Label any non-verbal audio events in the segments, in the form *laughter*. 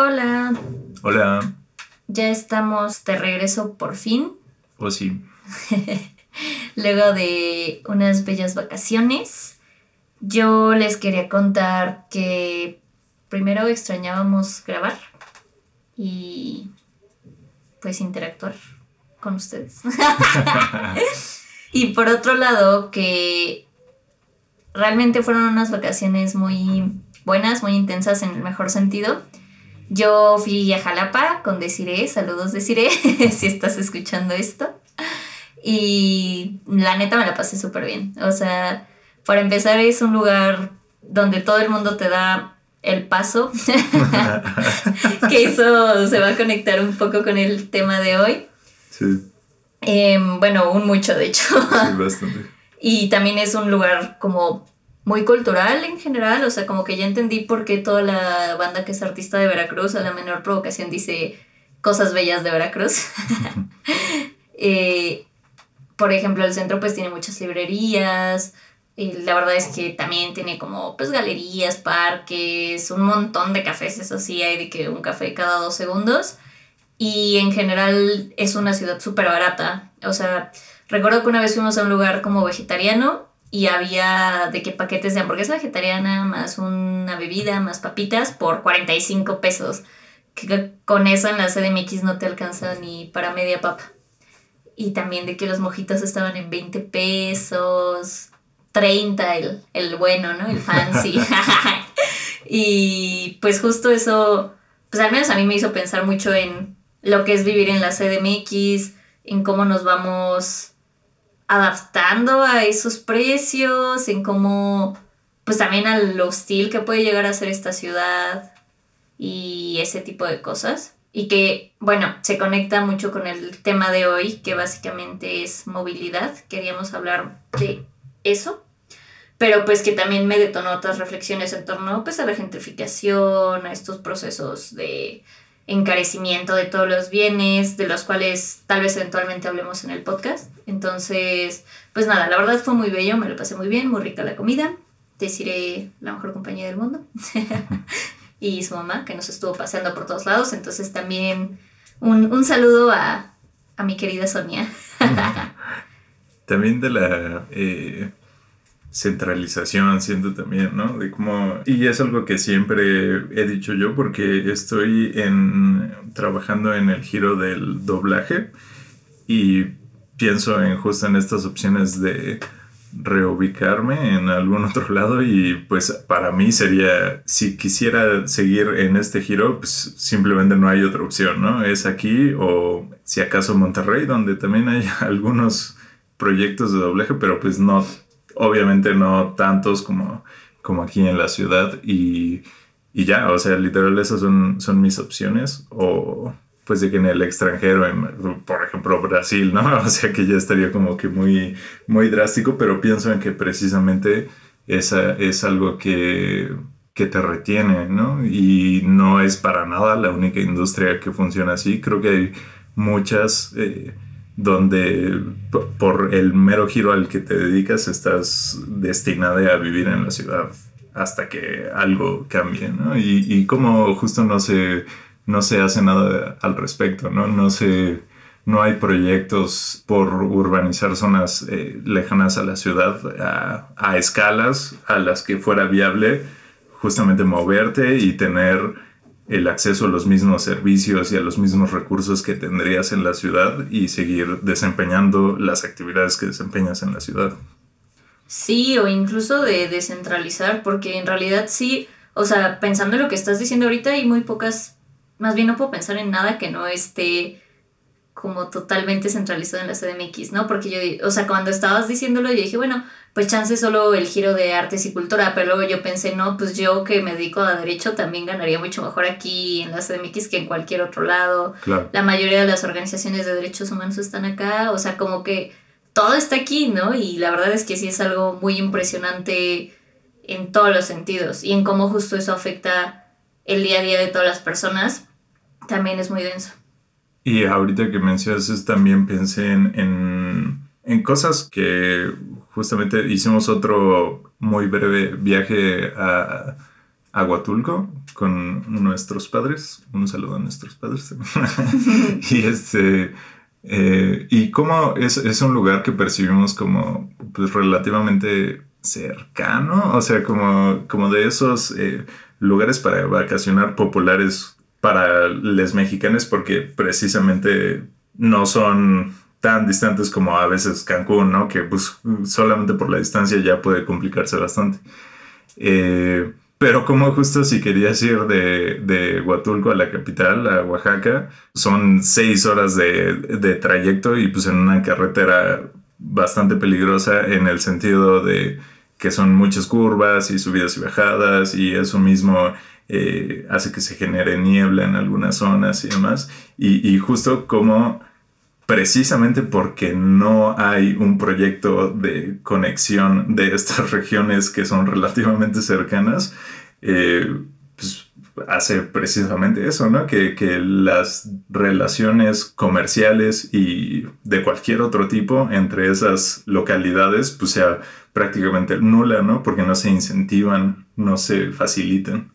Hola, Hola. ya estamos de regreso por fin, O sí. *laughs* luego de unas bellas vacaciones. Yo les quería contar que primero extrañábamos grabar y pues interactuar con ustedes. *laughs* y por otro lado, que realmente fueron unas vacaciones muy buenas, muy intensas en el mejor sentido. Yo fui a Jalapa con Desiree, saludos Desiree, *laughs* si estás escuchando esto. Y la neta me la pasé súper bien. O sea, para empezar es un lugar donde todo el mundo te da el paso, *laughs* que eso se va a conectar un poco con el tema de hoy. Sí, Em, bueno, un mucho de hecho. sí, bastante. *laughs* Y también es un lugar como muy cultural en general, o sea, como que ya entendí por qué toda la banda que es artista de Veracruz a la menor provocación dice cosas bellas de Veracruz. *laughs* Eh, por ejemplo, el centro pues tiene muchas librerías, y la verdad es que también tiene como pues galerías, parques, un montón de cafés, eso sí, hay de que un café cada dos segundos. Y en general es una ciudad súper barata. O sea, recuerdo que una vez fuimos a un lugar como vegetariano y había de que paquetes de hamburguesa vegetariana más una bebida más papitas por 45 pesos. Que con eso en la CDMX no te alcanza ni para media papa. Y también de que los mojitos estaban en 20 pesos, 30 el, el bueno, ¿no? El fancy. *laughs* *laughs* y pues justo eso, pues al menos a mí me hizo pensar mucho en lo que es vivir en la CDMX, en cómo nos vamos adaptando a esos precios, en cómo, pues también al hostil que puede llegar a ser esta ciudad y ese tipo de cosas. Y que, bueno, se conecta mucho con el tema de hoy, que básicamente es movilidad. Queríamos hablar de eso, pero pues que también me detonó otras reflexiones en torno pues a la gentrificación, a estos procesos de encarecimiento de todos los bienes, de los cuales tal vez eventualmente hablemos en el podcast. Entonces, pues nada, la verdad fue muy bello, me lo pasé muy bien, muy rica la comida. Deciré la mejor compañía del mundo. *laughs* y su mamá, que nos estuvo paseando por todos lados. Entonces también un, un saludo a, a mi querida Sonia. *laughs* También de la eh, centralización, siento también, ¿no? De cómo... Y es algo que siempre he dicho yo porque estoy en, trabajando en el giro del doblaje y pienso en justo en estas opciones de reubicarme en algún *laughs* otro lado y pues para mí sería, si quisiera seguir en este giro, pues simplemente no hay otra opción, ¿no? Es aquí o si acaso Monterrey, donde también hay *laughs* algunos proyectos de doblaje, pero pues no, obviamente no tantos como, como aquí en la ciudad y, y ya, o sea, literal esas son, son mis opciones o pues de que en el extranjero, en, por ejemplo Brasil, ¿no? *laughs* O sea que ya estaría como que muy, muy drástico, pero pienso en que precisamente esa es algo que, que te retiene, ¿no? Y no es para nada la única industria que funciona así, creo que hay muchas... Eh, donde por el mero giro al que te dedicas estás destinada a vivir en la ciudad hasta que algo cambie, ¿no? Y, y como justo no se, no se hace nada al respecto, ¿no? No se, no hay proyectos por urbanizar zonas eh, lejanas a la ciudad a, a escalas a las que fuera viable justamente moverte y tener el acceso a los mismos servicios y a los mismos recursos que tendrías en la ciudad y seguir desempeñando las actividades que desempeñas en la ciudad. Sí, o incluso de descentralizar, porque en realidad sí, o sea, pensando en lo que estás diciendo ahorita, hay muy pocas, más bien no puedo pensar en nada que no esté como totalmente centralizado en la CDMX, ¿no? Porque yo, o sea, cuando estabas diciéndolo, yo dije, bueno, pues chance solo el giro de artes y cultura, pero luego yo pensé, no, pues yo que me dedico a derecho también ganaría mucho mejor aquí en la CDMX que en cualquier otro lado Claro. la mayoría de las organizaciones de derechos humanos están acá, o sea, como que todo está aquí, ¿no? Y la verdad es que sí es algo muy impresionante en todos los sentidos y en cómo justo eso afecta el día a día de todas las personas, también es muy denso. Y ahorita que mencionas eso, también pensé en, en, cosas que justamente hicimos otro muy breve viaje a, a Huatulco con nuestros padres. Un saludo a nuestros padres. *laughs* y este. Eh, y como es, es, un lugar que percibimos como pues, relativamente cercano, o sea, como, como de esos eh, lugares para vacacionar populares para los mexicanos, porque precisamente no son tan distantes como a veces Cancún, ¿no? Que pues solamente por la distancia ya puede complicarse bastante. Eh, pero como justo si querías ir de, de, Huatulco a la capital, a Oaxaca, son seis horas de, de, trayecto y pues en una carretera bastante peligrosa en el sentido de que son muchas curvas y subidas y bajadas y eso mismo eh, hace que se genere niebla en algunas zonas y demás. Y, justo como precisamente porque no hay un proyecto de conexión de estas *laughs* regiones que son relativamente cercanas, eh, pues hace precisamente eso, ¿no? Que, que, las relaciones comerciales y de cualquier otro tipo entre esas localidades pues sea prácticamente nula, ¿no? Porque no se incentivan, no se facilitan.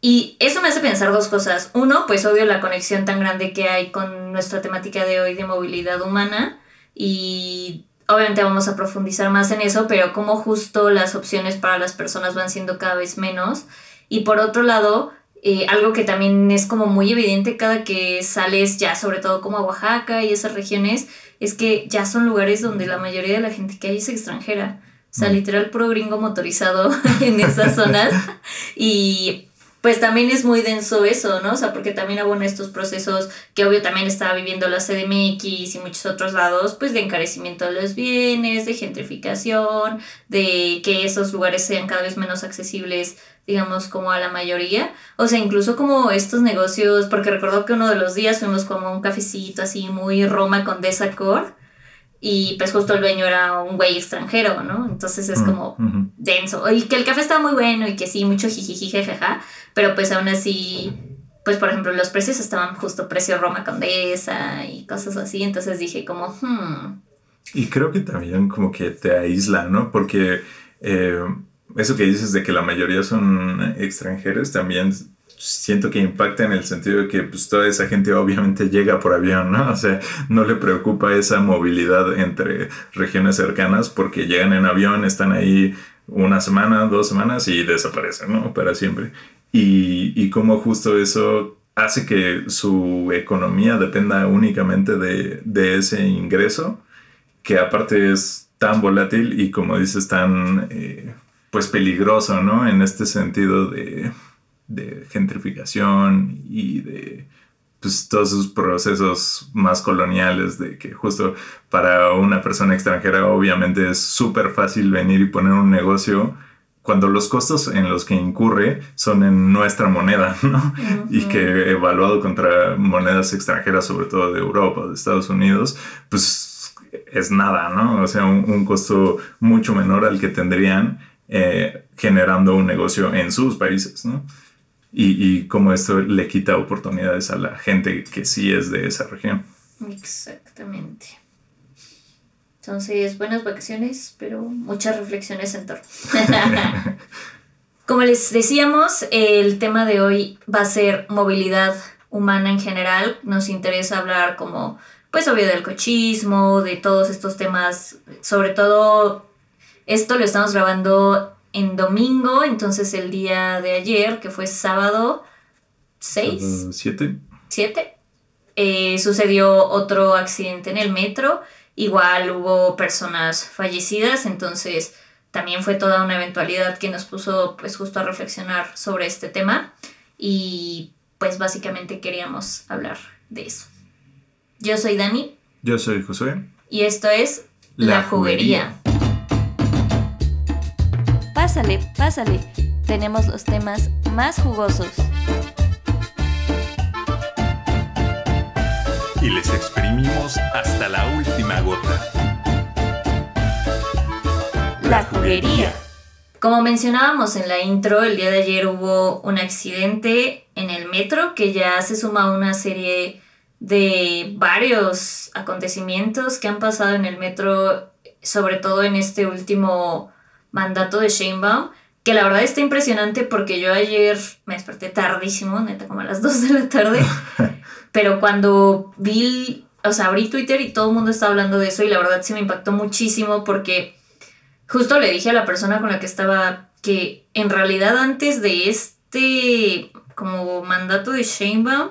Y eso me hace pensar dos cosas. Uno, pues obvio la conexión tan grande que hay con nuestra temática de hoy de movilidad humana y obviamente vamos a profundizar más en eso, pero como justo las opciones para las personas van siendo cada vez menos. Y por otro lado, eh, algo que también es como muy evidente cada que sales ya, sobre todo como a Oaxaca y esas regiones, es que ya son lugares donde la mayoría de la gente que hay es extranjera. O sea, mm. literal pro gringo motorizado *laughs* en esas zonas. *laughs* Y pues también es muy denso eso, ¿no? O sea, porque también abona estos procesos que obvio también estaba viviendo la CDMX y muchos otros lados, pues de encarecimiento de los bienes, de gentrificación, de que esos lugares sean cada vez menos accesibles, digamos, como a la mayoría. O sea, incluso como estos negocios, porque recuerdo que uno de los días fuimos como a un cafecito así muy Roma con Desacor y pues justo el dueño era un güey extranjero, ¿no? Entonces es mm, como denso. Y que el café estaba muy bueno y que sí, mucho jijiji, jajaja, pero pues aún así, pues por ejemplo, los precios estaban justo precio Roma Condesa y cosas así, entonces dije como, hmm. Y creo que también como que te aísla, ¿no? Porque eh, eso que dices de que la mayoría son extranjeros también siento que impacta en el sentido de que pues, toda esa gente obviamente llega por avión, ¿no? O sea, no le preocupa esa movilidad entre regiones cercanas porque llegan en avión, están ahí una semana, dos semanas y desaparecen, ¿no? Para siempre. Y, y como justo eso hace que su economía dependa únicamente de, de ese ingreso, que aparte es tan volátil y como dices, tan eh, pues peligroso, ¿no? En este sentido de de gentrificación y de pues, todos esos procesos más coloniales de que justo para una persona extranjera obviamente es súper fácil venir y poner un negocio cuando los costos en los que incurre son en nuestra moneda, *laughs* ¿no? Y que evaluado contra monedas extranjeras, sobre todo de Europa, de Estados Unidos, pues es nada, ¿no? O sea, un, costo mucho menor al que tendrían eh, generando un negocio en sus países, ¿no? y, y cómo esto le quita oportunidades a la gente que sí es de esa región. Exactamente. Entonces, buenas vacaciones, pero muchas reflexiones en torno. *laughs* Como les decíamos, el tema de hoy va a ser movilidad humana en general. Nos interesa hablar como, pues obvio del cochismo, de todos estos temas, sobre todo esto lo estamos grabando en domingo, entonces el día de ayer, que fue sábado 6. 7. 7. sucedió otro accidente en el metro. Igual hubo personas fallecidas, entonces también fue toda una eventualidad que nos puso pues justo a reflexionar sobre este tema y pues básicamente queríamos hablar de eso. Yo soy Dani. Yo soy Josué. Y esto es La, juguería. Pásale, pásale. Tenemos los temas más jugosos. Y les exprimimos hasta la última gota. La juguería. Como mencionábamos en la intro, el día de ayer hubo un accidente en el metro que ya se suma a una serie de varios acontecimientos que han pasado en el metro, sobre todo en este último mandato de Sheinbaum, que la verdad está impresionante porque yo ayer me desperté tardísimo, neta, como a las 2 de la tarde, *laughs* pero cuando vi, o sea, abrí Twitter y todo el mundo estaba hablando de eso y la verdad sí me impactó muchísimo porque justo le dije a la persona con la que estaba que en realidad antes de este como mandato de Sheinbaum,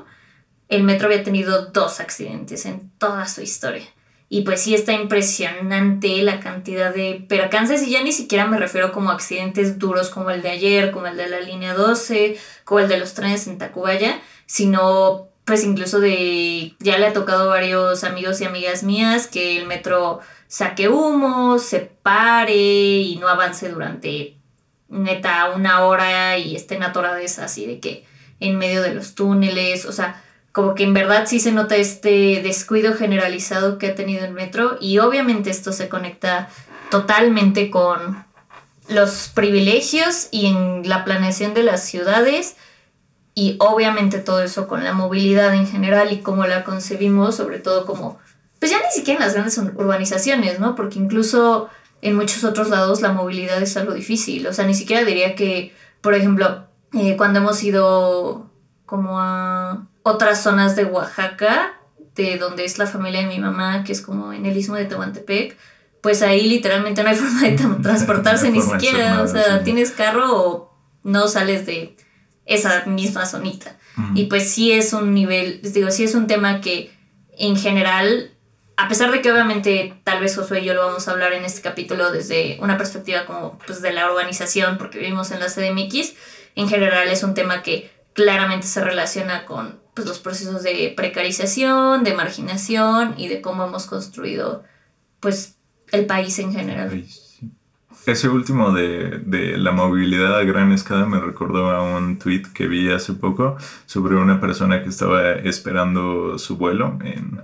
el metro había tenido dos accidentes en toda su historia. Y pues sí está impresionante la cantidad de percances y ya ni siquiera me refiero como accidentes duros como el de ayer, como el de la línea 12, como el de los trenes en Tacubaya, sino pues incluso de ya le ha tocado a varios amigos y amigas mías que el metro saque humo, se pare y no avance durante neta una hora y estén atoradas así de que en medio de los túneles, o sea, como que en verdad sí se nota este descuido generalizado que ha tenido el metro y obviamente esto se conecta totalmente con los privilegios y en la planeación de las ciudades y obviamente todo eso con la movilidad en general y cómo la concebimos, sobre todo como, pues ya ni siquiera en las grandes urbanizaciones, ¿no? Porque incluso en muchos otros lados la movilidad es algo difícil, o sea, ni siquiera diría que, por ejemplo, eh, cuando hemos ido como a otras zonas de Oaxaca, de donde es la familia de mi mamá, que es como en el istmo de Tehuantepec, pues ahí literalmente no hay forma de *laughs* transportarse ni siquiera. o sea, tienes carro o no sales de esa misma zonita. Y pues sí es un nivel, les digo, sí es un tema que en general, a pesar de que obviamente tal vez Josué y yo lo vamos a hablar en este capítulo desde una perspectiva como pues de la organización, porque vivimos en la CDMX, en general es un tema que claramente se relaciona con pues, los procesos de precarización, de marginación y de cómo hemos construido pues el país en general. Ese último de, de, la movilidad a gran escala me recordó a un tweet que vi hace poco sobre una persona que estaba esperando su vuelo en,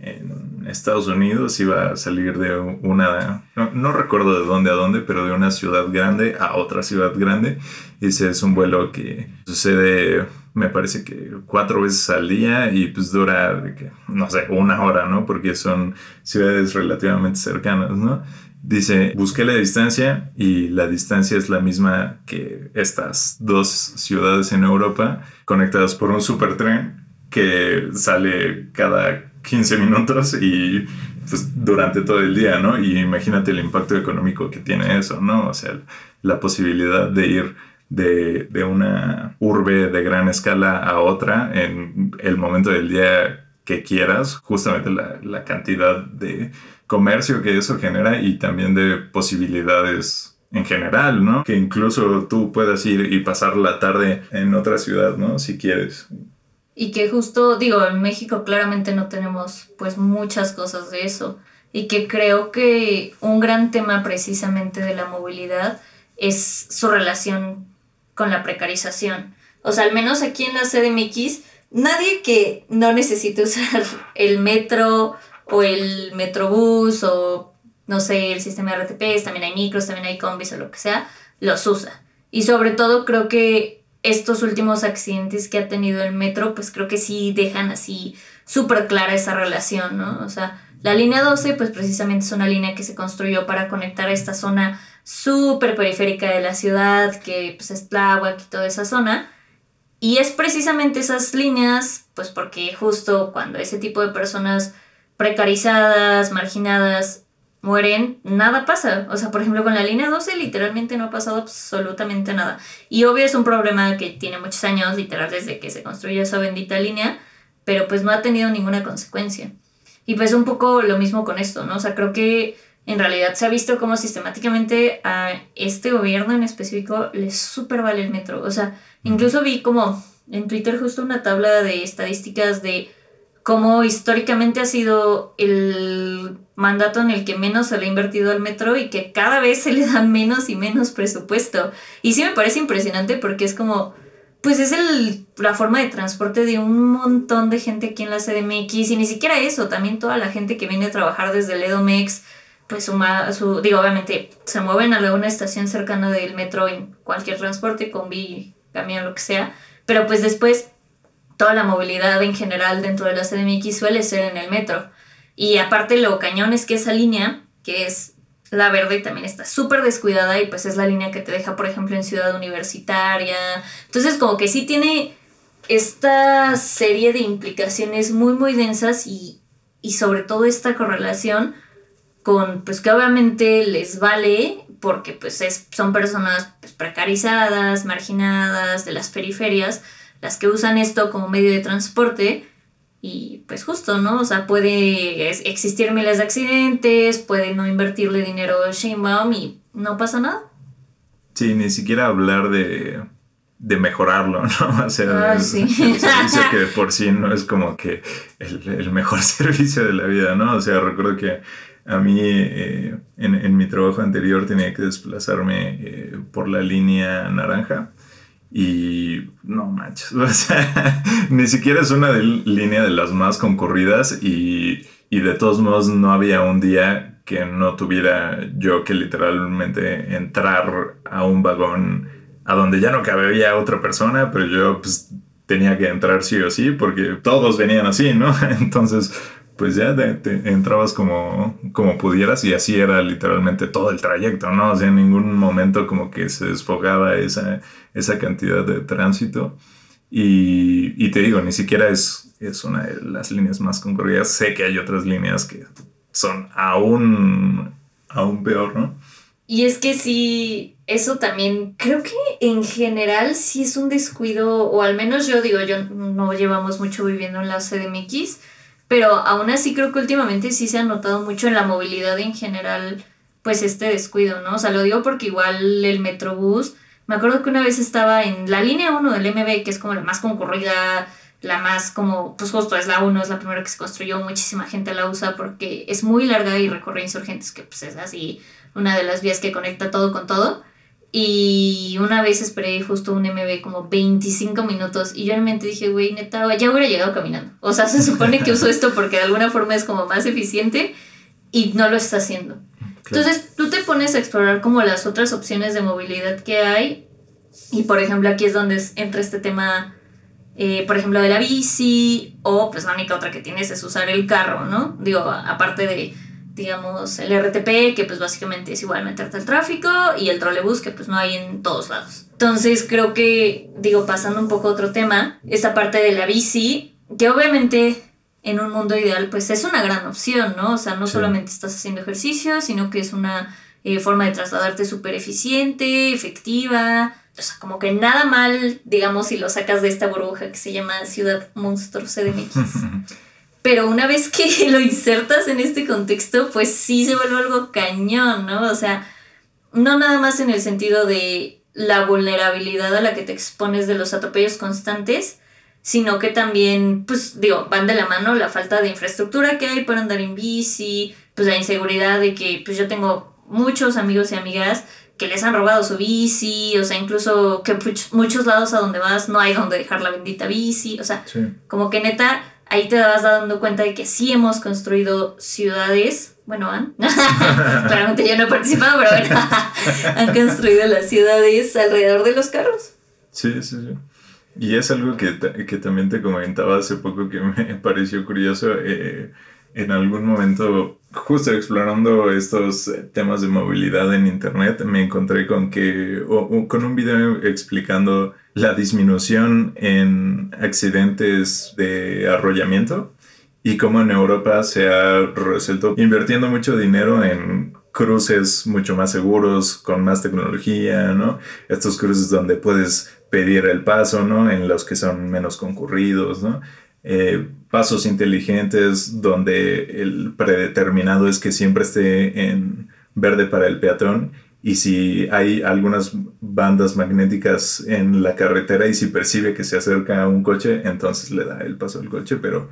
en Estados Unidos, iba a salir de una, no, no, recuerdo de dónde a dónde, pero de una ciudad grande a otra ciudad grande. Dice, es un vuelo que sucede me parece que cuatro veces al día y pues dura, no sé, una hora, ¿no? Porque son ciudades relativamente cercanas, ¿no? Dice, busqué la distancia y la distancia es la misma que estas dos ciudades en Europa conectadas por un supertren que sale cada 15 minutos y pues durante todo el día, ¿no? Y imagínate el impacto económico que tiene eso, ¿no? O sea, la posibilidad de ir de, de, una urbe de gran escala a otra en el momento del día que quieras, justamente la, la cantidad de comercio que eso genera y también de posibilidades en general, ¿no? Que incluso tú puedas ir y pasar la tarde en otra ciudad, ¿no? Si quieres. Y que justo, digo, en México claramente no tenemos pues muchas cosas de eso. Y que creo que un gran tema precisamente de la movilidad es su relación con la precarización. O sea, al menos aquí en la CDMX, nadie que no necesite usar el metro o el metrobús o no sé, el sistema de RTPs, también hay micros, también hay combis o lo que sea, los usa. Y sobre todo creo que estos últimos accidentes que ha tenido el metro, pues creo que sí dejan así súper clara esa relación, ¿no? O sea, la línea 12, pues precisamente es una línea que se construyó para conectar a esta zona súper periférica de la ciudad, que pues es Tláhuac y toda esa zona. Y es precisamente esas líneas, pues porque justo cuando ese tipo de personas precarizadas, marginadas, mueren, nada pasa. O sea, por ejemplo, con la línea 12 literalmente no ha pasado absolutamente nada. Y obvio es un problema que tiene muchos años, literal, desde que se construyó esa bendita línea, pero pues no ha tenido ninguna consecuencia. Y pues un poco lo mismo con esto, ¿no? O sea, creo que en realidad se ha visto como sistemáticamente a este gobierno en específico le super vale el metro. O sea, incluso vi como en Twitter justo una tabla de estadísticas de cómo históricamente ha sido el mandato en el que menos se le ha invertido al metro y que cada vez se le da menos y menos presupuesto. Y sí me parece impresionante porque es como, pues es el, la forma de transporte de un montón de gente aquí en la CDMX y ni siquiera eso, también toda la gente que viene a trabajar desde el Edomex pues su, su, digo, obviamente se mueven a alguna estación cercana del metro en cualquier transporte, combi, camión, lo que sea, pero pues después toda la movilidad en general dentro de la CDMX suele ser en el metro. Y aparte lo cañón es que esa línea, que es la verde también está súper descuidada y pues es la línea que te deja, por ejemplo, en Ciudad Universitaria. Entonces como que sí tiene esta serie de implicaciones muy, muy densas y, y sobre todo esta correlación con, pues que obviamente les vale porque pues es, son personas pues, precarizadas, marginadas, de las periferias, las que usan esto como medio de transporte y pues justo, ¿no? O sea, puede existir miles de accidentes, puede no invertirle dinero a Sheinbaum y no pasa nada. Sí, ni siquiera hablar de, de mejorarlo, *laughs* ¿no? O sea, Ah, el, sí. el servicio que de por sí no es como que el, el mejor *laughs* servicio de la vida, ¿no? O sea, recuerdo que a mí eh, en, en mi trabajo anterior tenía que desplazarme eh, por la línea naranja y no manches, *laughs* o sea, ni siquiera es una de- línea de las más concurridas y, y de todos modos no había un día que no tuviera yo que literalmente entrar a un vagón a donde ya no cabía otra persona, pero yo pues tenía que entrar sí o sí porque todos venían así, ¿no? *laughs* Entonces pues ya te, entrabas como, como pudieras y así era literalmente todo el trayecto, ¿no? O sea, en ningún momento como que se desfogaba esa, esa cantidad de tránsito. Y, y te digo, ni siquiera es, es una de las líneas más concurridas. Sé que hay otras líneas que son aún, aún peor, ¿no? Y es que sí, eso también, creo que en general sí es un descuido, o al menos yo digo, yo no llevamos mucho viviendo en la CDMX, pero aún así creo que últimamente sí se ha notado mucho en la movilidad en general, pues este descuido, ¿no? O sea, lo digo porque igual el Metrobús, me acuerdo que una vez estaba en la línea 1 del MB, que es como la más concurrida, la más como, pues justo es la 1, es la primera que se construyó, muchísima gente la usa porque es muy larga y recorre insurgentes, que pues es así una de las vías que conecta todo con todo. Y una vez esperé justo un MB como 25 minutos y yo en mi mente dije, güey, neta, ya hubiera llegado caminando. O sea, se supone que uso esto porque de alguna forma es como más eficiente y no lo está haciendo. Entonces tú te pones a explorar como las otras opciones de movilidad que hay y por ejemplo aquí es donde entra este tema, eh, por ejemplo, de la bici o pues la única otra que tienes es usar el carro, ¿no? Digo, aparte de, digamos, el RTP que pues básicamente es igual meterte al tráfico y el trolebús que pues no hay en todos lados. Entonces creo que, digo, pasando un poco a otro tema, esta parte de la bici, que obviamente en un mundo ideal, pues es una gran opción, ¿no? O sea, no Sí. solamente estás haciendo ejercicio, sino que es una eh, forma de trasladarte súper eficiente, efectiva. O sea, como que nada mal, digamos, si lo sacas de esta burbuja que se llama Ciudad Monstruo CDMX. *laughs* Pero una vez que *laughs* lo insertas en este contexto, pues sí se vuelve algo cañón, ¿no? O sea, no nada más en el sentido de la vulnerabilidad a la que te expones de los atropellos constantes, sino que también, pues digo, van de la mano la falta de infraestructura que hay para andar en bici, pues la inseguridad de que, pues yo tengo muchos amigos y amigas que les han robado su bici, o sea, incluso que much- muchos lados a donde vas no hay donde dejar la bendita bici, o sea, Sí. como que neta, ahí te vas dando cuenta de que sí hemos construido ciudades, bueno, han, *laughs* claramente yo no he participado, pero bueno, *laughs* han construido las ciudades alrededor de los carros. Sí, sí, sí. Y es algo que, que también te comentaba hace poco que me *laughs* pareció curioso. eh, en algún momento, justo explorando estos eh, temas de movilidad en Internet, me encontré con que, o- o con un video explicando la disminución en accidentes de arrollamiento y cómo en Europa se ha resuelto invirtiendo mucho dinero en cruces mucho más seguros, con más tecnología, ¿no? Estos cruces donde puedes pedir el paso, ¿no? En los que son menos concurridos, ¿no? Eh, pasos inteligentes donde el predeterminado es que siempre esté en verde para el peatón y si hay algunas bandas magnéticas en la carretera y si percibe que se acerca un coche, entonces le da el paso al coche, pero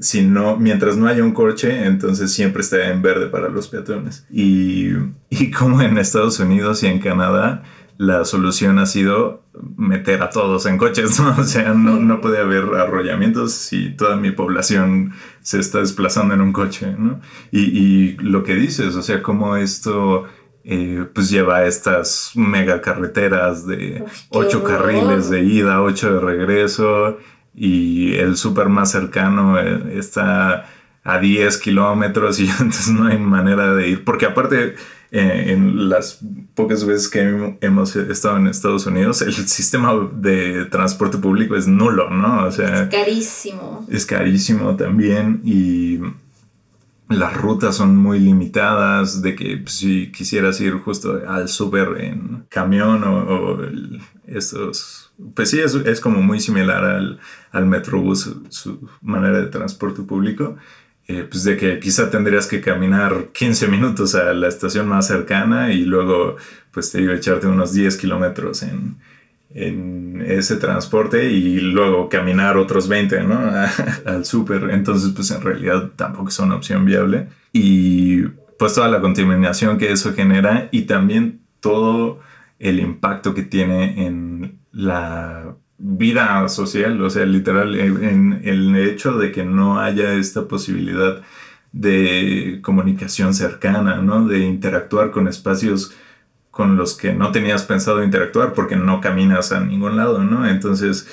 si no, mientras no haya un coche, entonces siempre está en verde para los peatones. Y, y como en Estados Unidos y en Canadá, la solución ha sido meter a todos en coches, *laughs* ¿no? O sea, no, no puede haber arrollamientos si toda mi población se está desplazando en un coche, ¿no? Y, y lo que dices, o sea, cómo esto... eh, pues lleva a estas mega carreteras de Uf, qué ocho carriles de ida, ocho de regreso, y el súper más cercano eh, está a 10 kilómetros y *laughs* entonces no hay manera de ir, porque aparte eh, en las pocas veces que hemos estado en Estados Unidos, el sistema de transporte público es nulo, ¿no? O sea, es carísimo. Es carísimo también y las rutas son muy limitadas, de que pues, si quisieras ir justo al súper en camión o, estos, pues sí, es, es, como muy similar al, al Metrobús, su manera de transporte público. Eh, pues de que quizá tendrías que caminar 15 minutos a la estación más cercana y luego, pues te digo, echarte unos 10 kilómetros en, en ese transporte y luego caminar otros 20, ¿no? *laughs* al súper. Entonces, pues en realidad tampoco es una opción viable. Y pues toda la contaminación que eso genera y también todo el impacto que tiene en la vida social, o sea, literal, en, el hecho de que no haya esta posibilidad de comunicación cercana, ¿no? De interactuar con espacios con los que no tenías pensado interactuar porque no caminas a ningún lado, ¿no? Entonces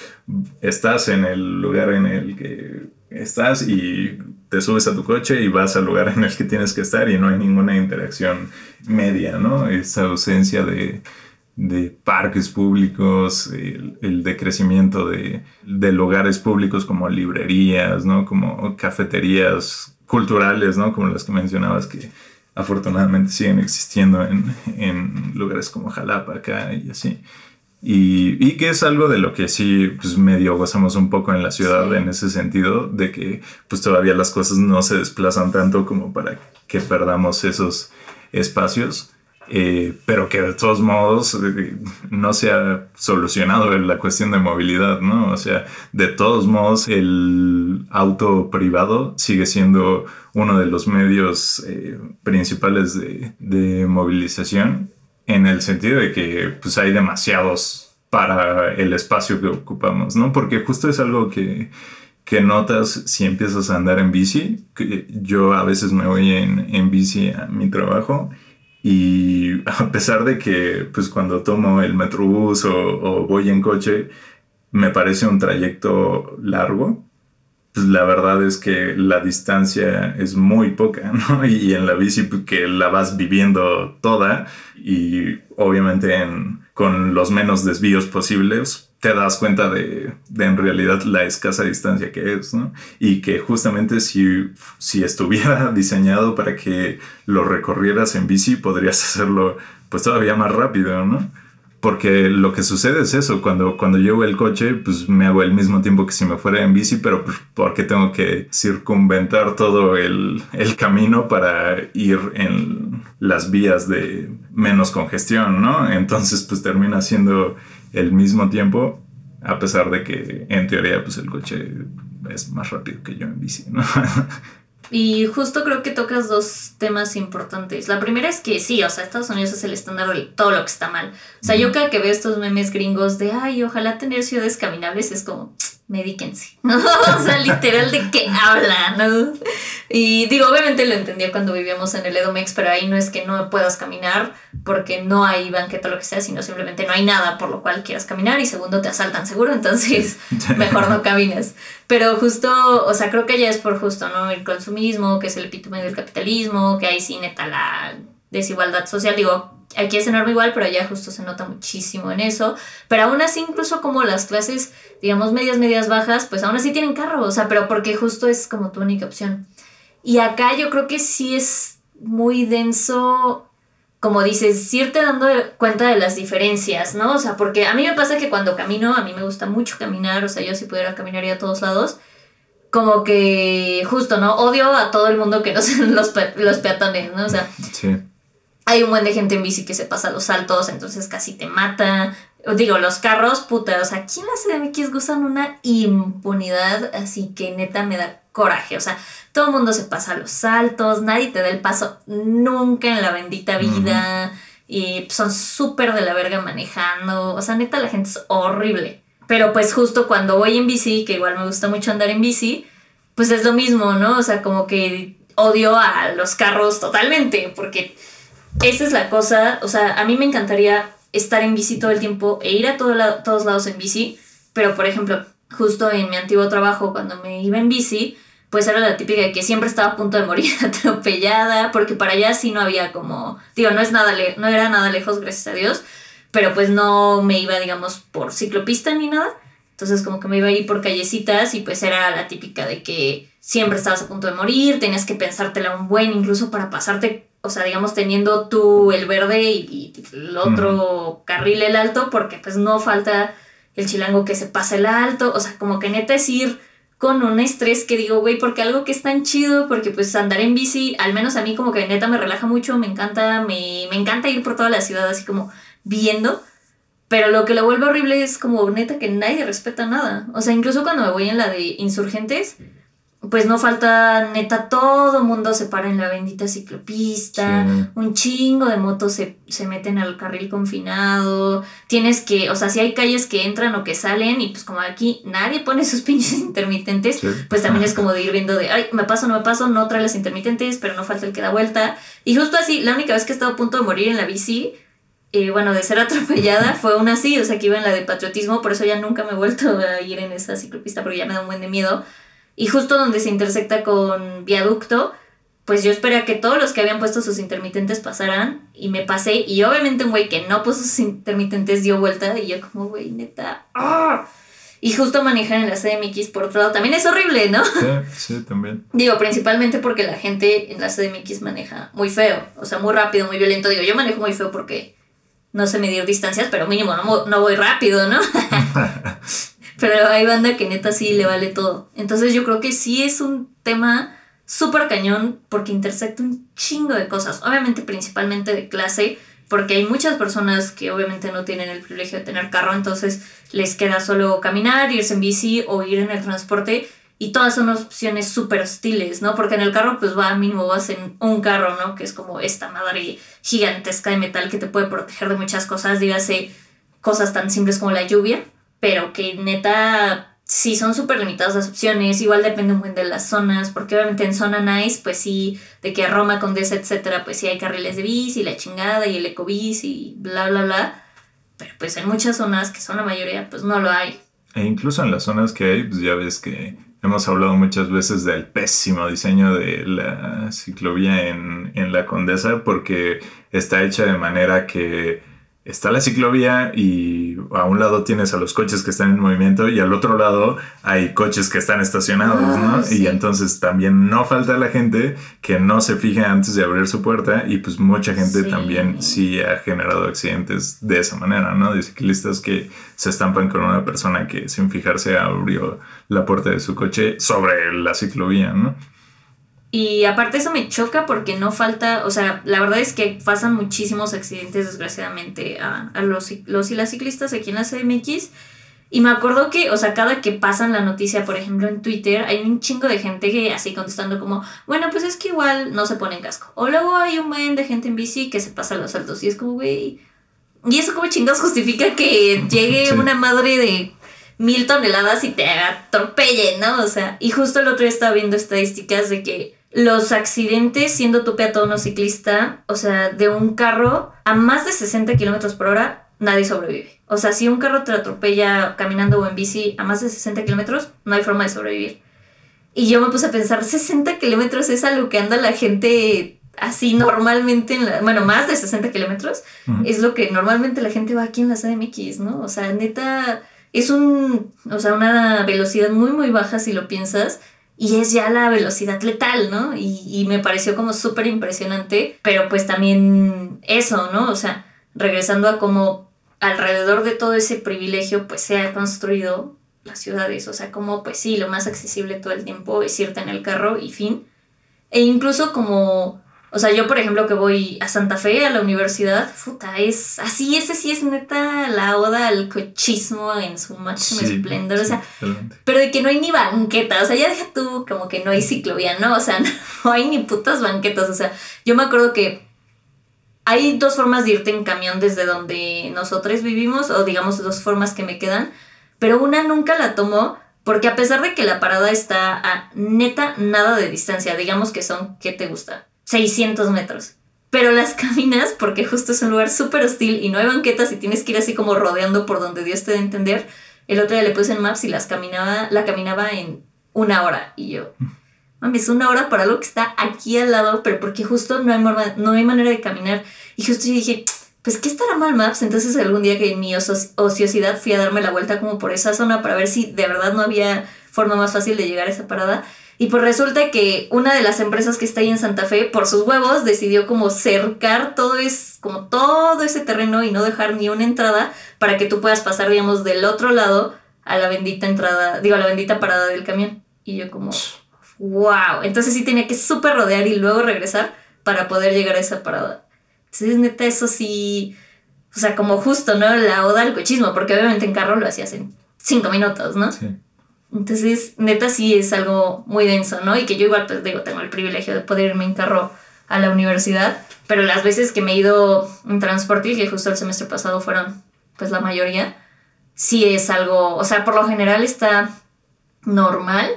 estás en el lugar en el que estás y te subes a tu coche y vas al lugar en el que tienes que estar y no hay ninguna interacción media, ¿no? Esa ausencia de, de parques públicos, el, decrecimiento de, de, lugares públicos como librerías, ¿no? Como cafeterías culturales, ¿no? Como las que mencionabas que afortunadamente siguen existiendo en, en lugares como Jalapa acá y así. Y, y, que es algo de lo que sí, pues medio gozamos un poco en la ciudad en ese sentido, de que pues todavía las cosas no se desplazan tanto como para que perdamos esos espacios. Eh, pero que de todos modos eh, no se ha solucionado la cuestión de movilidad, ¿no? O sea, de todos modos el auto privado sigue siendo uno de los medios eh, principales de, de, movilización en el sentido de que pues hay demasiados para el espacio que ocupamos, ¿no? Porque justo es algo que, que notas si empiezas a andar en bici. Yo a veces me voy en, en bici a mi trabajo y *laughs* a pesar de que, pues cuando tomo el metrobús o, o voy en coche, me parece un trayecto largo, pues la verdad es que la distancia es muy poca, *laughs* ¿no? Y en la bici pues, que la vas viviendo toda y obviamente en, con los menos desvíos posibles, te das cuenta de, en realidad la escasa distancia que es, ¿no? Y que justamente si, si estuviera *laughs* diseñado para que lo recorrieras en bici, podrías *laughs* hacerlo pues todavía más rápido, ¿no? Porque lo que sucede es eso, cuando, cuando llevo el coche, pues me hago el mismo tiempo que si me fuera en bici, pero pues, porque tengo que circunventar todo el, el camino para ir en las vías de menos congestión, ¿no? Entonces pues termina siendo el mismo tiempo, a pesar de que en teoría pues el coche es más rápido que yo en bici. *laughs* Y justo creo que tocas dos temas importantes. La primera es que sí, o sea, Estados Unidos es el estándar de todo lo que está mal. O sea, yo cada que veo estos memes gringos de, ay, ojalá tener ciudades caminables, es como, medíquense. *laughs* o sea, literal de qué habla, ¿no? Y digo, obviamente lo entendió cuando vivíamos en el Edomex, pero ahí no es que no puedas caminar porque no hay banqueta o lo que sea, sino simplemente no hay nada por lo cual quieras caminar y segundo te asaltan seguro, entonces *laughs* mejor no caminas. Pero justo, o sea, creo que ya es por justo, ¿no? El consumismo, que es el epítome del capitalismo, que hay sí neta la desigualdad social, digo, aquí es enorme igual, pero allá justo se nota muchísimo en eso. Pero aún así, incluso como las clases, digamos, medias, medias bajas, pues aún así tienen carro, o sea, pero porque justo es como tu única opción. Y acá yo creo que sí es muy denso, como dices, irte dando cuenta de las diferencias, ¿no? O sea, porque a mí me pasa que cuando camino, a mí me gusta mucho caminar, o sea, yo si pudiera caminar a todos lados, como que justo, ¿no? Odio a todo el mundo que no *laughs* sean los, los peatones, ¿no? O sea, sí hay un buen de gente en bici que se pasa los saltos, entonces casi te mata. Digo, los carros, puta, o sea, aquí en la CDMX gozan una impunidad, así que neta me da coraje. O sea, todo el mundo se pasa los saltos, nadie te da el paso nunca en la bendita vida. Y son súper de la verga manejando. O sea, neta, la gente es horrible. Pero pues justo cuando voy en bici, que igual me gusta mucho andar en bici, pues es lo mismo, ¿no? O sea, como que odio a los carros totalmente, porque esa es la cosa, o sea, a mí me encantaría estar en bici todo el tiempo e ir a todos lados en bici, pero por ejemplo, justo en mi antiguo trabajo, cuando me iba en bici, pues era la típica de que siempre estaba a punto de morir *laughs* atropellada, porque para allá sí no había como, digo, no, es nada no era nada lejos, gracias a Dios, pero pues no me iba, digamos, por ciclopista ni nada. Entonces como que me iba a ir por callecitas y pues era la típica de que siempre estabas a punto de morir, tenías que pensártela un buen incluso para pasarte, o sea, digamos teniendo tú el verde y, y el otro carril el alto, porque pues no falta el chilango que se pasa el alto, o sea, como que neta es ir con un estrés que digo, güey, porque algo que es tan chido, porque pues andar en bici, al menos a mí como que neta me relaja mucho, me encanta, me, me encanta ir por toda la ciudad así como viendo, pero lo que lo vuelve horrible es como neta que nadie respeta nada. O sea, incluso cuando me voy en la de insurgentes, pues no falta neta, todo mundo se para en la bendita ciclopista, Sí. un chingo de motos se, se meten al carril confinado, tienes que, o sea, si hay calles que entran o que salen y pues como aquí nadie pone sus *laughs* pinches intermitentes, Sí. pues también es como de ir viendo de, ay, me paso, no me paso, no trae las intermitentes, pero no falta el que da vuelta. Y justo así, la única vez que he estado a punto de morir en la bici, eh, bueno, de ser atropellada, fue una así, o sea, que iba en la de patriotismo, por eso ya nunca me he vuelto a ir en esa ciclopista porque ya me da un buen de miedo. Y justo donde se intersecta con viaducto, pues yo esperé a que todos los que habían puesto sus intermitentes pasaran y me pasé y obviamente un güey que no puso sus intermitentes dio vuelta y yo como, güey, neta, ¡ah! Y justo manejar en la CDMX por otro lado también es horrible, ¿no? Sí, sí, también. *laughs* Digo, principalmente porque la gente en la CDMX maneja muy feo, o sea, muy rápido, muy violento. Digo, yo manejo muy feo porque no sé medir distancias, pero mínimo no, no voy rápido, ¿no? *laughs* pero hay banda que neta sí le vale todo. Entonces yo creo que sí es un tema súper cañón porque intersecta un chingo de cosas. Obviamente principalmente de clase, porque hay muchas personas que obviamente no tienen el privilegio de tener carro, entonces les queda solo caminar, irse en bici o ir en el transporte. Y todas son opciones súper hostiles, ¿no? Porque en el carro, pues va, mínimo vas en un carro, ¿no? Que es como esta madre gigantesca de metal que te puede proteger de muchas cosas, dígase cosas tan simples como la lluvia, pero que neta sí son súper limitadas las opciones, igual depende un buen de las zonas, porque obviamente en zona nice, pues sí, de que Roma, Condesa, etcétera, pues sí hay carriles de bici, la chingada y el ecobici y bla, bla, bla, pero pues en muchas zonas, que son la mayoría, pues no lo hay. E incluso en las zonas que hay, pues ya ves que hemos hablado muchas veces del pésimo diseño de la ciclovía en, en la Condesa porque está hecha de manera que está la ciclovía y a un lado tienes a los coches que están en movimiento y al otro lado hay coches que están estacionados, Ah, ¿no? sí. Y entonces también no falta la gente que no se fija antes de abrir su puerta y pues mucha gente Sí. también sí ha generado accidentes de esa manera, ¿no? De ciclistas que se estampan con una persona que sin fijarse abrió la puerta de su coche sobre la ciclovía, ¿no? Y aparte eso me choca porque no falta, o sea, la verdad es que pasan muchísimos accidentes desgraciadamente a, a los, los y las ciclistas aquí en la CDMX. Y me acuerdo que, o sea, cada que pasan la noticia, por ejemplo, en Twitter, hay un chingo de gente que así contestando como, bueno, pues es que igual no se ponen casco. O luego hay un buen de gente en bici que se pasa los saltos y es como, güey. Y eso como chingados justifica que llegue Sí. una madre de mil toneladas y te atropelle, ¿no? O sea, y justo el otro día estaba viendo estadísticas de que los accidentes, siendo tú peatón o ciclista, o sea, de un carro a más de 60 kilómetros por hora, nadie sobrevive. O sea, si un carro te atropella caminando o en bici a más de 60 kilómetros, no hay forma de sobrevivir. Y yo me puse a pensar, 60 kilómetros es a lo que anda la gente así normalmente, en la, bueno, más de 60 kilómetros, Ujú. es lo que normalmente la gente va aquí en la CDMX, ¿no? O sea, neta, es un, o sea, una velocidad muy, muy baja si lo piensas. Y es ya la velocidad letal, ¿no? Y, y me pareció como súper impresionante, pero pues también eso, ¿no? O sea, regresando a cómo alrededor de todo ese privilegio pues se ha construido las ciudades, o sea, como pues sí, lo más accesible todo el tiempo es irte en el carro y fin. E incluso como, o sea, yo por ejemplo que voy a Santa Fe, a la universidad, puta, es así, ese sí es neta la oda al cochismo en su máximo Sí, esplendor, o sea, pero de que no hay ni banqueta, o sea, ya deja tú como que no hay ciclovía, ¿no? O sea, *laughs* no hay ni putas banquetas, o sea, yo me acuerdo que hay dos formas de irte en camión desde donde nosotros vivimos, o digamos dos formas que me quedan, pero una nunca la tomo porque a pesar de que la parada está a neta nada de distancia, digamos que son, ¿qué te gusta? 600 metros. Pero las *laughs* caminas porque justo es un lugar súper hostil y no hay banquetas y tienes que ir así como rodeando por donde Dios te dé entender. El otro día le puse en Maps y las caminaba, la caminaba en una hora y yo, mames, una hora para algo que está aquí al lado, pero porque justo no hay, no hay manera de caminar. Y justo yo dije, pues, ¿qué estará mal Maps? Entonces algún día que en mi ociosidad fui a darme la vuelta como por esa zona para ver si de verdad no había forma más fácil de llegar a esa parada. Y pues resulta que una de las empresas que está ahí en Santa Fe, por sus huevos, decidió como cercar todo, es, como todo ese terreno y no dejar ni una entrada para que tú puedas pasar, digamos, del otro lado a la bendita entrada, digo, a la bendita parada del camión. Y yo como, wow. Entonces sí tenía que súper rodear y luego regresar para poder llegar a esa parada. Entonces, neta, eso sí, o sea, como justo, ¿no? La oda al cochismo, porque obviamente en carro lo hacías en cinco minutos, ¿no? Sí. Entonces, neta, sí es algo muy denso, ¿no? Y que yo igual, pues digo, tengo el privilegio de poder irme en carro a la universidad, pero las veces que me he ido en transporte, que justo el semestre pasado fueron, pues la mayoría, sí es algo, o sea, por lo general está normal,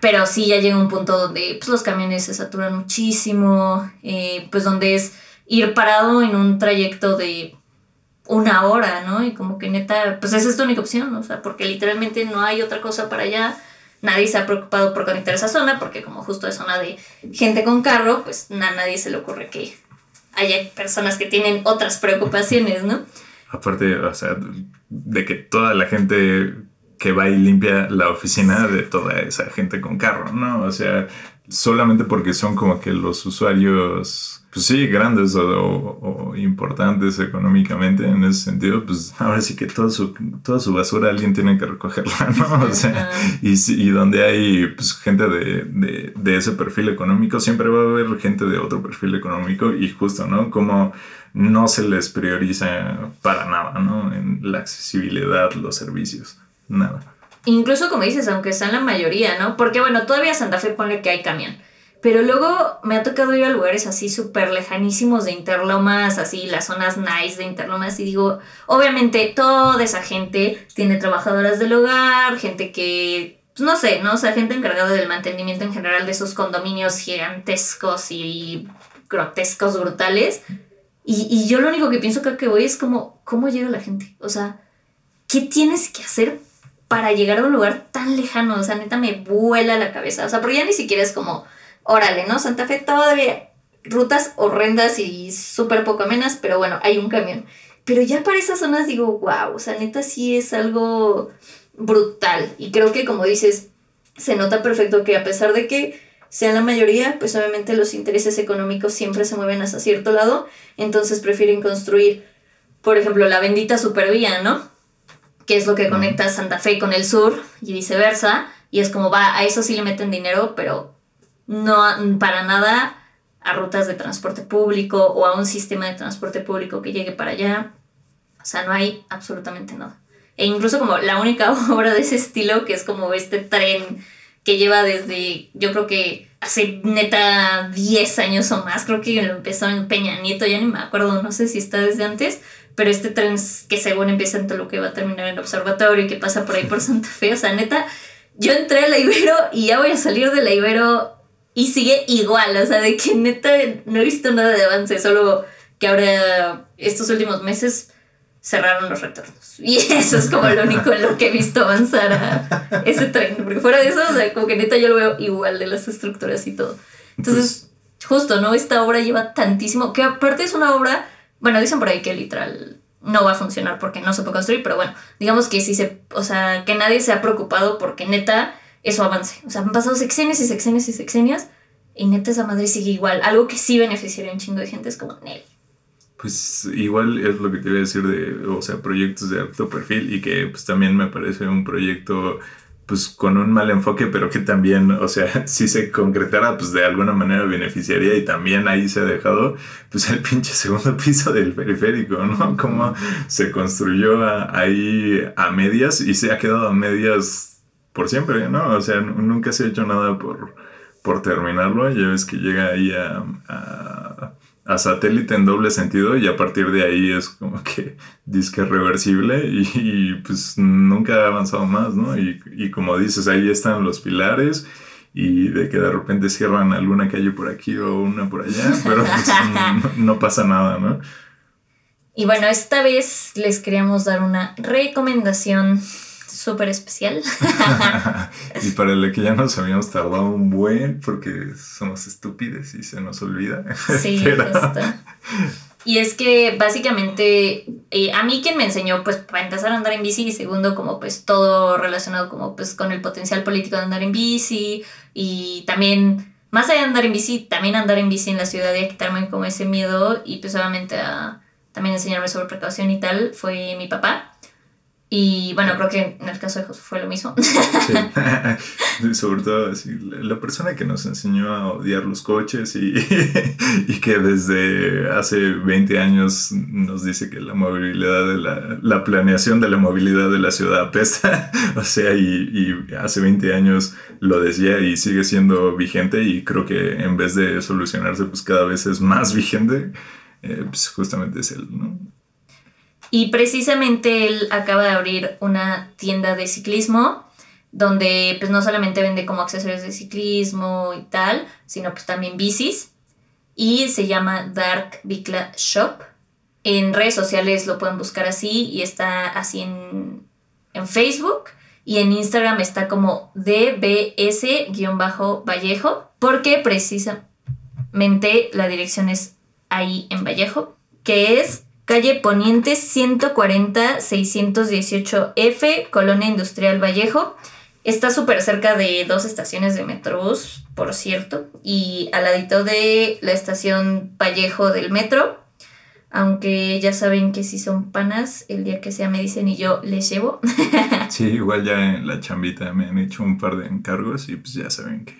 pero sí ya llega un punto donde pues, los camiones se saturan muchísimo, eh, pues donde es ir parado en un trayecto de una hora, ¿no? Y como que neta, pues esa es tu única opción, o sea, porque literalmente no hay otra cosa para allá. Nadie se ha preocupado por conectar esa zona, porque como justo es zona de gente con carro, pues a nadie se le ocurre que haya personas que tienen otras preocupaciones, ¿no? Aparte, o sea, de que toda la gente que va y limpia la oficina de toda esa gente con carro, ¿no? O sea, solamente porque son como que los usuarios pues sí, grandes o, importantes económicamente en ese sentido, pues ahora sí que toda su, toda su basura alguien tiene que recogerla, ¿no? *laughs* O sea, y, y donde hay pues, gente de, de, ese perfil económico, siempre va a haber gente de otro perfil económico y justo, ¿no? Como no se les prioriza para nada, ¿no? En la accesibilidad, los servicios, nada. Incluso como dices, aunque sean la mayoría, ¿no? Porque bueno, todavía Santa Fe pone que hay camión. Pero luego me ha tocado ir a lugares así súper lejanísimos de Interlomas, así las zonas nice de Interlomas, y digo, obviamente toda esa gente tiene trabajadoras del hogar, gente que, pues no sé, ¿no? O sea, gente encargada del mantenimiento en general de esos condominios gigantescos y grotescos, brutales. Y, y yo lo único que pienso que voy es como, ¿cómo llega la gente? O sea, ¿qué tienes que hacer para llegar a un lugar tan lejano? O sea, neta me vuela la cabeza. O sea, porque ya ni siquiera es como órale, ¿no? Santa Fe todavía rutas horrendas y súper poco amenas, pero bueno, hay un camión. Pero ya para esas zonas digo, wow, o sea, neta sí es algo brutal. Y creo que como dices, se nota perfecto que a pesar de que sean la mayoría, pues obviamente los intereses económicos siempre se mueven hacia cierto lado, entonces prefieren construir, por ejemplo, la bendita supervía, ¿no? Que es lo que conecta Santa Fe con el sur y viceversa, y es como va, a eso sí le meten dinero, pero no para nada a rutas de transporte público o a un sistema de transporte público que llegue para allá. O sea, no hay absolutamente nada. E incluso como la única *laughs* obra de ese estilo, que es como este tren que lleva desde, yo creo que hace neta 10 años o más, creo que lo empezó en Peña Nieto, ya ni me acuerdo, no sé si está desde antes, pero este tren que según empieza en lo que va a terminar en el observatorio y que pasa por ahí por *laughs* Santa Fe, o sea, neta, yo entré a la Ibero y ya voy a salir de la Ibero y sigue igual, o sea, de que neta no he visto nada de avance, solo que ahora estos últimos meses cerraron los retornos. Y eso es como lo único en lo que he visto avanzar a ese tren. Porque fuera de eso, o sea, como que neta yo lo veo igual de las estructuras y todo. Entonces, justo, ¿no? Esta obra lleva tantísimo, que aparte es una obra, bueno, dicen por ahí que literal no va a funcionar porque no se puede construir, pero bueno, digamos que sí se, o sea, que nadie se ha preocupado porque neta eso avance. O sea, han pasado sexenios y sexenios y sexenios y neta esa madre sigue igual. Algo que sí beneficiaría un chingo de gente es como Nel. Pues igual es lo que te iba a decir de, o sea, proyectos de alto perfil y que pues también me parece un proyecto pues con un mal enfoque, pero que también, o sea, *laughs* si se concretara, pues de alguna manera beneficiaría y también ahí se ha dejado, pues el pinche segundo *laughs* piso del periférico, ¿no? Como se construyó ahí a medias y se ha quedado a medias por siempre, ¿no? O sea, nunca se ha hecho nada por, por terminarlo. Ya ves que llega ahí a, a, satélite en doble sentido y a partir de ahí es como que *laughs* disque reversible y, pues nunca ha avanzado más, ¿no? Y, y, como dices, ahí están los pilares y de que de repente cierran alguna calle por aquí o una por allá, *laughs* pero pues no pasa nada, ¿no? Y bueno, esta vez les queríamos dar una recomendación súper especial. *laughs* y para el que ya nos habíamos tardado un buen porque somos estúpidos y se nos olvida. *laughs* Sí, justo. Y es que básicamente eh, a mí quien me enseñó pues para empezar a andar en bici y segundo como pues todo relacionado como pues con el potencial político de andar en bici y también más allá de andar en bici también andar en bici en la ciudad y a quitarme como ese miedo y pues obviamente a también enseñarme sobre precaución y tal fue mi papá y bueno creo que en el caso de José fue lo mismo Sí. *laughs* Sobre todo la persona que nos enseñó a odiar los coches y, *laughs* y que desde hace 20 años nos dice que la movilidad de la, la planeación de la movilidad de la ciudad apesta. *laughs* O sea, y, y hace 20 años lo decía y sigue siendo vigente y creo que en vez de solucionarse pues cada vez es más vigente. Eh, pues justamente es él, ¿no? Y precisamente él acaba de abrir una tienda de ciclismo donde pues no solamente vende como accesorios de ciclismo y tal, sino pues también bicis. Y se llama Dark Bicla Shop. En redes sociales lo pueden buscar así y está así en, en Facebook. Y en Instagram está como DBS-Vallejo. Porque precisamente la dirección es ahí en Vallejo. Que es Calle Poniente 140 618F, Colonia Industrial Vallejo. Está súper cerca de dos estaciones de Metrobús, por cierto, y al ladito de la estación Vallejo del metro. Aunque ya saben que si son panas, el día que sea me dicen y yo les llevo. *laughs* Sí, igual ya en la chambita me han hecho un par de encargos y pues ya saben que,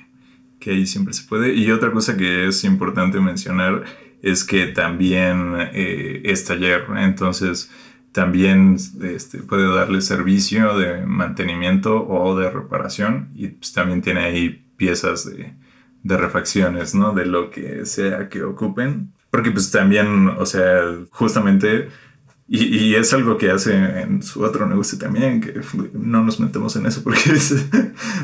que ahí siempre se puede. Y otra cosa que es importante mencionar es que también eh, es taller, entonces también este, puede darle servicio de mantenimiento o de reparación y pues también tiene ahí piezas de, de refacciones, ¿no? De lo que sea que ocupen. Porque pues también, o sea, justamente y, y, es algo que hace en su otro negocio también, que no nos metemos en eso porque es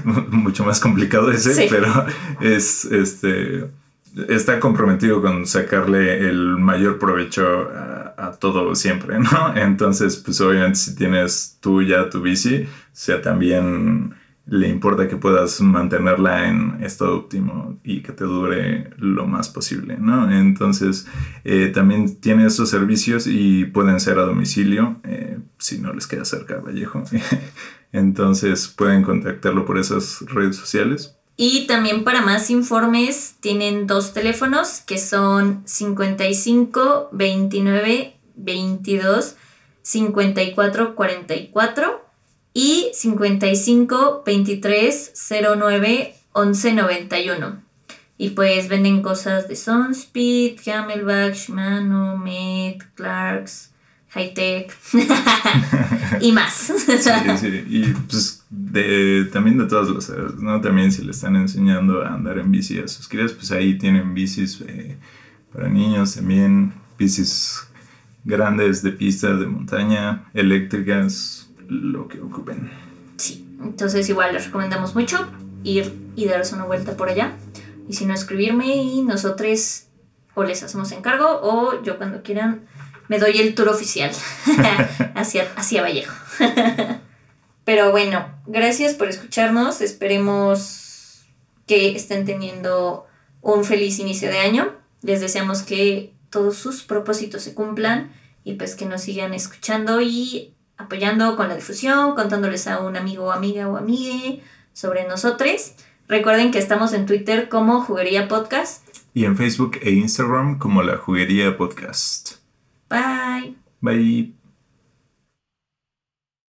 *laughs* mucho más complicado ese, Sí. pero es este está comprometido con sacarle el mayor provecho a, todo siempre, ¿no? *laughs* Entonces, pues obviamente si tienes tú ya tu bici, o sea, también le importa que puedas mantenerla en estado óptimo y que te dure lo más posible, ¿no? Entonces, eh, también tiene esos servicios y pueden ser a domicilio, eh, si no les queda cerca Vallejo. *laughs* Entonces, pueden contactarlo por esas redes sociales. Y también para más informes tienen dos teléfonos que son 55 29 22 54 44 y 55 23 09 11 91. Y pues venden cosas de Sunspeed, Camelback, Shimano, Med, Clarks, Hightech *laughs* y más. *laughs* Sí, sí. Y pues de, también de todas las edades, ¿no? También si le están enseñando a andar en bici a sus crías, pues ahí tienen bicis eh, para niños también, bicis grandes de pista, de montaña, eléctricas, lo que ocupen. Sí, entonces igual les recomendamos mucho ir y darse una vuelta por allá. Y si no, escribirme y nosotros o les hacemos encargo o yo cuando quieran me doy el tour oficial *laughs* hacia, hacia Vallejo. Pero bueno, gracias por escucharnos. Esperemos que estén teniendo un feliz inicio de año. Les deseamos que todos sus propósitos se cumplan y pues que nos sigan escuchando y apoyando con la difusión, contándoles a un amigo o amiga o amigue sobre nosotros. Recuerden que estamos en Twitter como Juguería Podcast. Y en Facebook e Instagram como la Juguería Podcast. Bye. Bye.